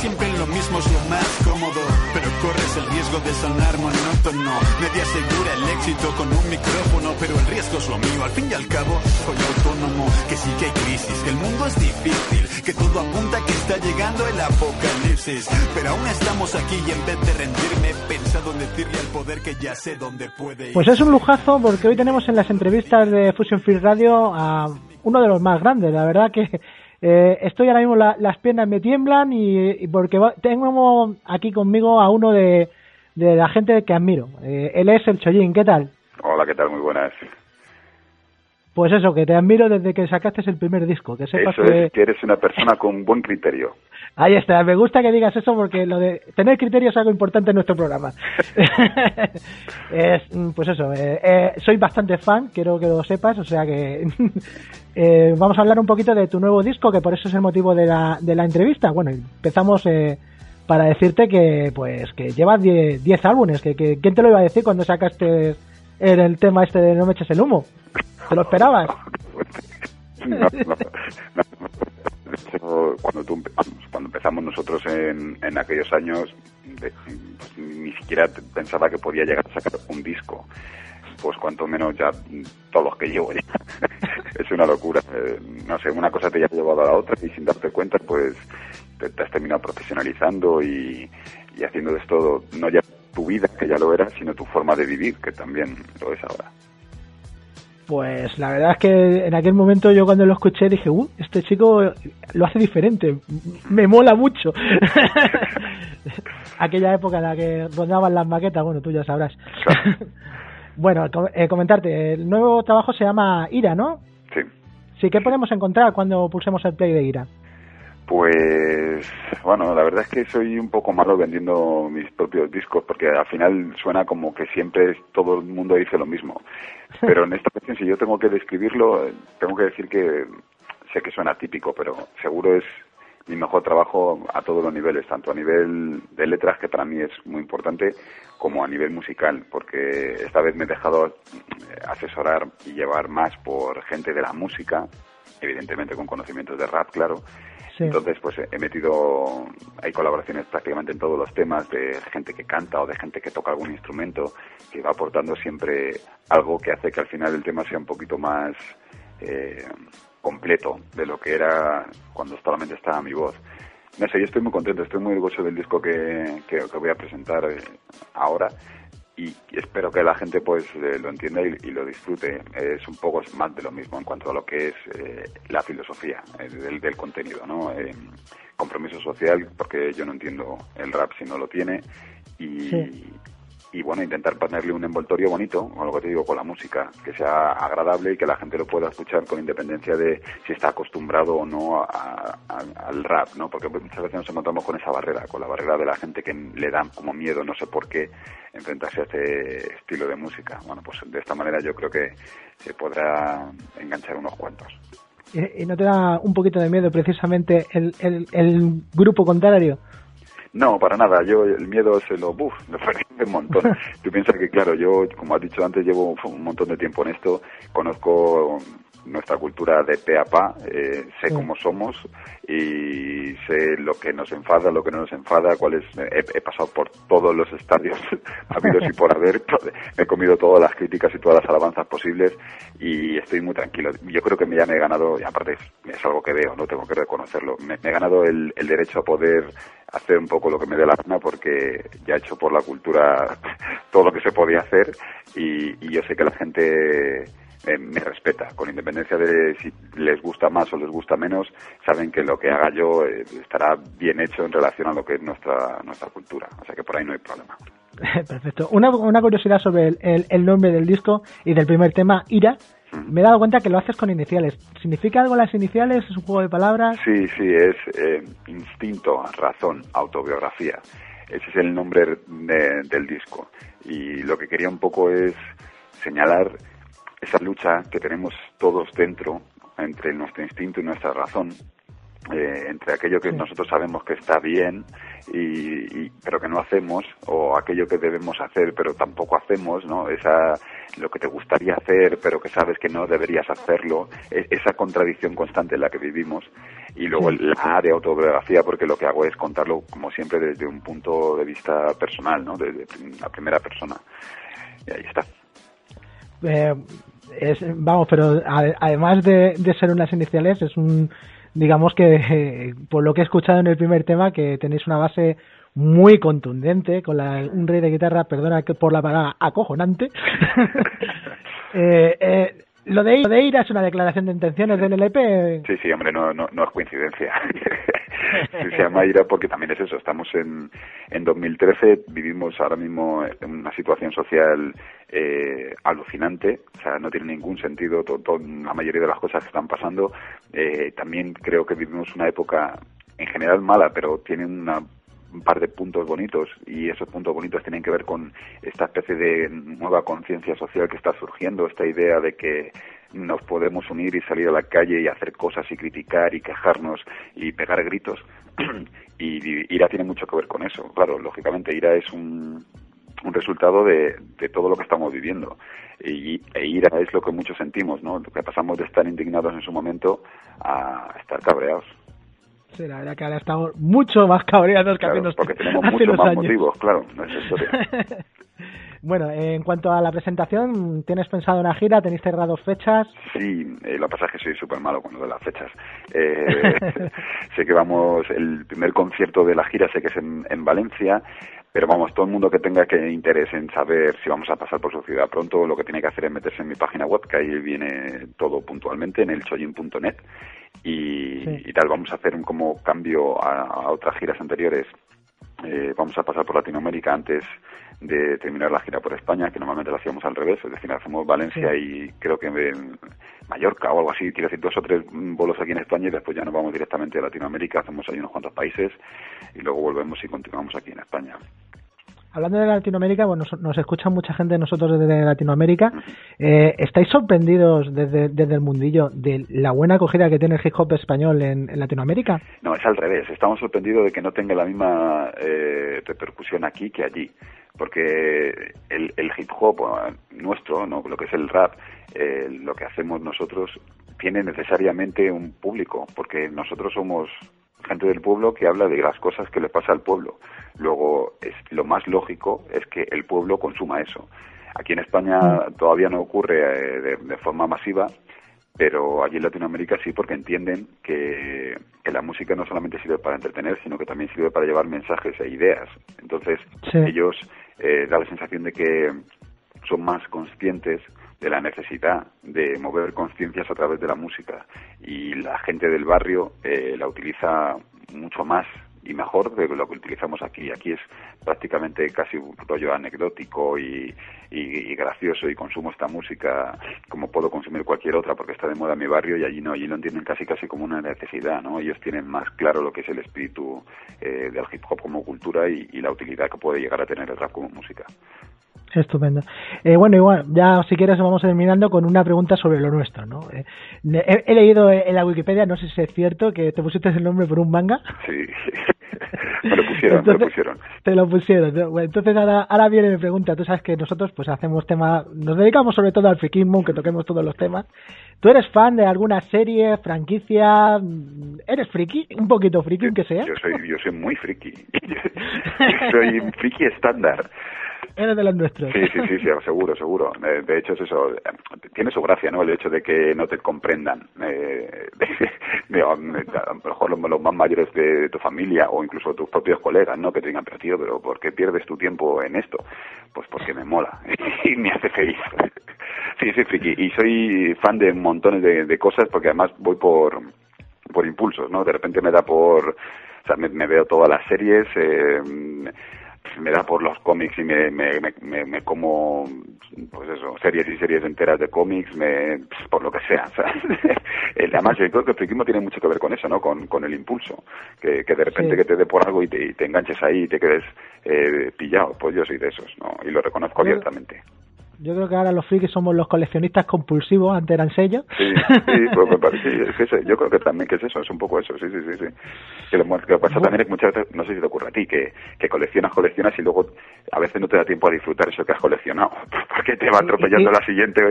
Siempre en lo mismo es lo más cómodo, pero corres el riesgo de sonar monótono. Nadie asegura el éxito con un micrófono, pero el riesgo es lo mío. Al fin y al cabo, soy autónomo, que sí que hay crisis, que el mundo es difícil, que todo apunta que está llegando el apocalipsis. Pero aún estamos aquí y en vez de rendirme, he pensado en decirle al poder que ya sé dónde puede ir. Pues es un lujazo porque hoy tenemos en las entrevistas de Fusion Free Radio a uno de los más grandes. La verdad que eh, estoy ahora mismo, la- las piernas me tiemblan y, y porque va- tengo aquí conmigo a uno de, de la gente que admiro. Eh, él es el Chollín, ¿qué tal? Hola, ¿qué tal? Muy buenas. Pues eso, que te admiro desde que sacaste el primer disco. Que sepas Eso que... es que eres una persona con buen criterio. Ahí está, me gusta que digas eso porque lo de tener criterio es algo importante en nuestro programa. es, mm, pues eso, eh, eh, soy bastante fan, quiero que lo sepas, o sea que eh, vamos a hablar un poquito de tu nuevo disco, que por eso es el motivo de la, de la entrevista. Bueno, empezamos eh, para decirte que pues que llevas 10 10 álbumes, que, que ¿quién te lo iba a decir cuando sacaste el, el tema este de No me eches el humo? ¿Te lo esperabas? No, no, no. De hecho, cuando, tú, cuando empezamos nosotros en, en aquellos años, ni siquiera pensaba que podía llegar a sacar un disco. Pues cuanto menos ya todos los que llevo ya. es una locura. Eh, no sé, una cosa te ha llevado a la otra y sin darte cuenta, pues te, te has terminado profesionalizando y, y haciendo de esto no ya tu vida, que ya lo era, sino tu forma de vivir, que también lo es ahora. Pues la verdad es que en aquel momento yo cuando lo escuché dije, uh, este chico lo hace diferente, me mola mucho. Aquella época en la que rondaban las maquetas, bueno, tú ya sabrás. bueno, eh, comentarte, el nuevo trabajo se llama Ira, ¿no? Sí. Sí, ¿qué podemos encontrar cuando pulsemos el play de Ira? Pues bueno, la verdad es que soy un poco malo vendiendo mis propios discos porque al final suena como que siempre todo el mundo dice lo mismo. Pero en esta ocasión, si yo tengo que describirlo, tengo que decir que sé que suena típico, pero seguro es mi mejor trabajo a todos los niveles, tanto a nivel de letras, que para mí es muy importante, como a nivel musical, porque esta vez me he dejado eh, asesorar y llevar más por gente de la música, evidentemente con conocimientos de rap, claro, Entonces, pues he metido, hay colaboraciones prácticamente en todos los temas de gente que canta o de gente que toca algún instrumento, que va aportando siempre algo que hace que al final el tema sea un poquito más eh, completo de lo que era cuando solamente estaba mi voz. No sé, yo estoy muy contento, estoy muy orgulloso del disco que, que, que voy a presentar eh, ahora y espero que la gente pues eh, lo entienda y, lo disfrute. Es un poco más de lo mismo en cuanto a lo que es eh, la filosofía eh, del, del contenido, ¿no? Eh, compromiso social, porque yo no entiendo el rap si no lo tiene y, Sí. Y bueno, intentar ponerle un envoltorio bonito, con lo que te digo, con la música, que sea agradable y que la gente lo pueda escuchar con independencia de si está acostumbrado o no a- al rap, ¿no? Porque muchas veces nos encontramos con esa barrera, con la barrera de la gente que le da como miedo, no sé por qué, enfrentarse a este estilo de música. Bueno, pues de esta manera yo creo que se podrá enganchar unos cuantos. ¿Y, y no te da un poquito de miedo precisamente el, el grupo contrario? No, para nada. Yo el miedo se lo, buf, me parece un montón. Tú piensas que, claro, yo, como has dicho antes, llevo un montón de tiempo en esto. Conozco nuestra cultura de pe a pa, eh, sé cómo somos y sé lo que nos enfada, lo que no nos enfada, cuáles he, he pasado por todos los estadios habidos y por haber, he comido todas las críticas y todas las alabanzas posibles y estoy muy tranquilo. Yo creo que me ya me he ganado, y aparte es, algo que veo, no tengo que reconocerlo, me, he ganado el, el derecho a poder hacer un poco lo que me dé la gana porque ya he hecho por la cultura todo lo que se podía hacer y, y yo sé que la gente me respeta, con independencia de si les gusta más o les gusta menos, saben que lo que haga yo eh, estará bien hecho en relación a lo que es nuestra, nuestra cultura, o sea que por ahí no hay problema. Perfecto. Una, una curiosidad sobre el, el, nombre del disco y del primer tema, Ira. Me he dado cuenta que lo haces con iniciales. ¿Significa algo las iniciales? ¿Es un juego de palabras? Sí, sí, es eh, instinto, razón, autobiografía. Ese es el nombre del disco. Y lo que quería un poco es señalar esa lucha que tenemos todos dentro entre nuestro instinto y nuestra razón, eh, entre aquello que nosotros sabemos que está bien y, pero que no hacemos o aquello que debemos hacer pero tampoco hacemos no esa lo que te gustaría hacer pero que sabes que no deberías hacerlo e, esa contradicción constante en la que vivimos. Y luego la de autobiografía porque lo que hago es contarlo como siempre desde un punto de vista personal no desde la primera persona. Y ahí está. Eh, es, vamos, pero además de, ser unas iniciales, es un, digamos que, eh, por lo que he escuchado en el primer tema, que tenéis una base muy contundente, con la, un rey de guitarra, perdona por la palabra, acojonante. eh, lo de, lo Ira es una declaración de intenciones del LP. Sí, sí, hombre, no, no, no es coincidencia. se llama Ira porque también es eso. Estamos en, en 2013, vivimos ahora mismo en una situación social eh, alucinante. O sea, no tiene ningún sentido todo, la mayoría de las cosas que están pasando. Eh, también creo que vivimos una época en general mala, pero tiene una un par de puntos bonitos y esos puntos bonitos tienen que ver con esta especie de nueva conciencia social que está surgiendo, esta idea de que nos podemos unir y salir a la calle y hacer cosas y criticar y quejarnos y pegar gritos. y Ira tiene mucho que ver con eso. Claro, lógicamente Ira es un, un resultado de, de todo lo que estamos viviendo. Y, e ira es lo que muchos sentimos, ¿no? Lo que pasamos de estar indignados en su momento a estar cabreados. Sí, la verdad que ahora estamos mucho más cabreados que hace porque tenemos muchos más motivos, claro, no es historia. Bueno, en cuanto a la presentación, ¿tienes pensado una gira? ¿Tenéis cerrado fechas? Sí, eh, lo que pasa es que soy súper malo con lo de las fechas. Eh, sé que vamos, el primer concierto de la gira sé que es en, en Valencia, pero vamos, todo el mundo que tenga que interés en saber si vamos a pasar por su ciudad pronto, lo que tiene que hacer es meterse en mi página web, que ahí viene todo puntualmente, en el choyin.net, y, y, tal, vamos a hacer un como cambio a, otras giras anteriores. Eh, vamos a pasar por Latinoamérica antes de terminar la gira por España, que normalmente lo hacíamos al revés, es decir, hacemos Valencia y creo que en Mallorca o algo así, quiero decir, dos o tres bolos aquí en España y después ya nos vamos directamente a Latinoamérica, hacemos ahí unos cuantos países y luego volvemos y continuamos aquí en España. Hablando de Latinoamérica, bueno, nos, escucha mucha gente nosotros desde Latinoamérica. Eh, ¿Estáis sorprendidos desde, desde, el mundillo de la buena acogida que tiene el hip hop español en, Latinoamérica? No, es al revés. Estamos sorprendidos de que no tenga la misma eh, repercusión aquí que allí. Porque el, el hip hop nuestro, ¿no? lo que es el rap, eh, lo que hacemos nosotros, tiene necesariamente un público. Porque nosotros somos gente del pueblo que habla de las cosas que le pasa al pueblo. Luego, es, lo más lógico es que el pueblo consuma eso. Aquí en España mm. todavía no ocurre eh, de, forma masiva, pero allí en Latinoamérica sí porque entienden que, la música no solamente sirve para entretener, sino que también sirve para llevar mensajes e ideas. Entonces, ellos eh, da la sensación de que son más conscientes de la necesidad de mover conciencias a través de la música y la gente del barrio eh, la utiliza mucho más y mejor de lo que utilizamos aquí. Aquí es prácticamente casi un rollo anecdótico y, y, gracioso y consumo esta música como puedo consumir cualquier otra porque está de moda en mi barrio y allí no, allí lo entienden casi casi como una necesidad, ¿no? Ellos tienen más claro lo que es el espíritu eh, del hip hop como cultura y, y la utilidad que puede llegar a tener el rap como música. Estupendo. Eh, bueno, igual, ya si quieres vamos terminando con una pregunta sobre lo nuestro, ¿no? Eh, he, leído en la Wikipedia, no sé si es cierto, que te pusiste el nombre por un manga. Sí, me lo pusieron, me lo pusieron. Te lo pusieron. entonces ahora, ahora viene mi pregunta. Tú sabes que nosotros pues hacemos temas, nos dedicamos sobre todo al frikismo, que toquemos todos los temas. ¿Tú eres fan de alguna serie, franquicia? ¿Eres friki? ¿Un poquito friki, que sea? Yo soy, yo soy muy friki. soy un friki estándar. Eres de los nuestros. Sí, sí, sí, sí, seguro, seguro. Eh, de hecho, es eso. Tiene su gracia, ¿no? El hecho de que no te comprendan. Eh, a lo mejor los, más mayores de tu familia o incluso tus propios colegas, ¿no? Que te digan, pero tío, pero ¿por qué pierdes tu tiempo en esto? Pues porque me mola y me hace feliz. sí, sí, friki. Y soy fan de montones de, de cosas porque además voy por, por impulsos, ¿no? De repente me da por... O sea, me, me veo todas las series. Eh, me da por los cómics y me, me, me, me, como, pues eso, series y series enteras de cómics, me, pues, por lo que sea. Además, yo creo que el friquismo tiene mucho que ver con eso, ¿no? Con, con el impulso. Que, que de repente que te dé por algo y te, te enganches ahí y te quedes eh, pillado. Pues yo soy de esos, ¿no? Y lo reconozco abiertamente. Yo creo que ahora los frikis somos los coleccionistas compulsivos, antes eran sellos. Sí, sí, pues me parece, es que yo creo que también que es eso, es un poco eso, sí, sí, sí. sí. Que lo que pasa también es muchas veces, no sé si te ocurre a ti, que, que coleccionas, coleccionas y luego a veces no te da tiempo a disfrutar eso que has coleccionado, porque te va atropellando la siguiente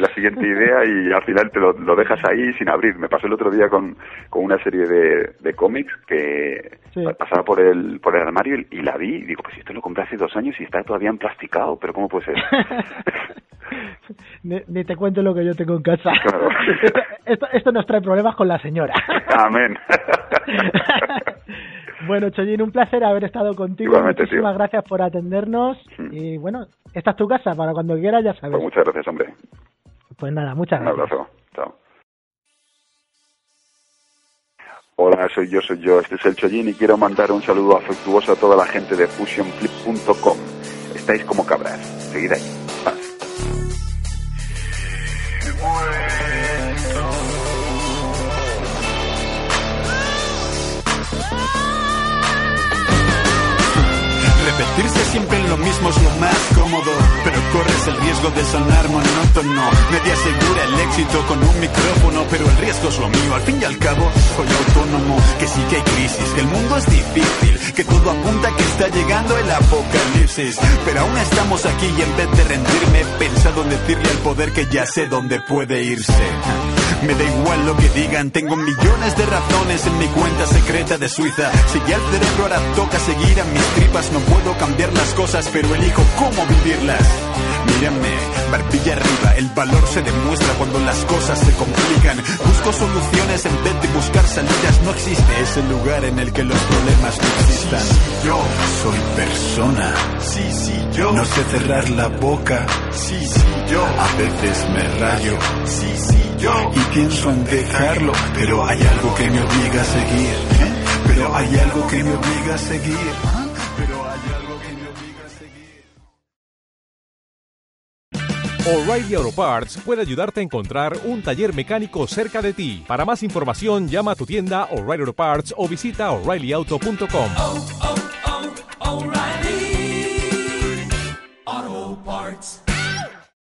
la siguiente idea y al final te lo, lo, dejas ahí sin abrir. Me pasó el otro día con, con una serie de, de cómics que pasaba por el, por el armario y, la vi y digo, pues esto lo compré hace dos años y está todavía emplasticado, pero ¿cómo puede ser? ni, te cuento lo que yo tengo en casa. esto, esto nos trae problemas con la señora. Amén. bueno, Chollín, un placer haber estado contigo. Muchísimas gracias por atendernos. Mm. Y bueno, esta es tu casa, para cuando quieras ya sabes. Pues muchas gracias, hombre. Pues nada, muchas gracias. Un abrazo. Chao. Hola, soy yo, soy yo. Este es el Chollín y quiero mandar un saludo afectuoso a toda la gente de fusionflip.com. Estáis como cabras. Seguid ahí. away. Repetirse siempre en lo mismo es lo más cómodo, pero corres el riesgo de sonar monótono. Nadie asegura el éxito con un micrófono, pero el riesgo es lo mío. Al fin y al cabo, soy autónomo, que sí que hay crisis, que el mundo es difícil, que todo apunta que está llegando el apocalipsis. Pero aún estamos aquí y en vez de rendirme, he pensado en decirle al poder que ya sé dónde puede irse. Me da igual lo que digan, tengo millones de razones en mi cuenta secreta de Suiza. Si ya el cerebro ahora toca seguir a mis tripas, no puedo cambiar las cosas, pero elijo cómo vivirlas. Mírame, barbilla arriba, el valor se demuestra cuando las cosas se complican. Busco soluciones en vez de buscar salidas, no existe ese lugar en el que los problemas no existan. yo soy persona, sí, sí, yo no sé cerrar la boca, sí, sí, yo a veces me rayo, sí, sí, yo y pienso en dejarlo, pero hay algo que me obliga a seguir, pero hay algo que me obliga a seguir. O'Reilly Auto Parts puede ayudarte a encontrar un taller mecánico cerca de ti. Para más información, llama a tu tienda O'Reilly Auto Parts o visita oreillyauto.com.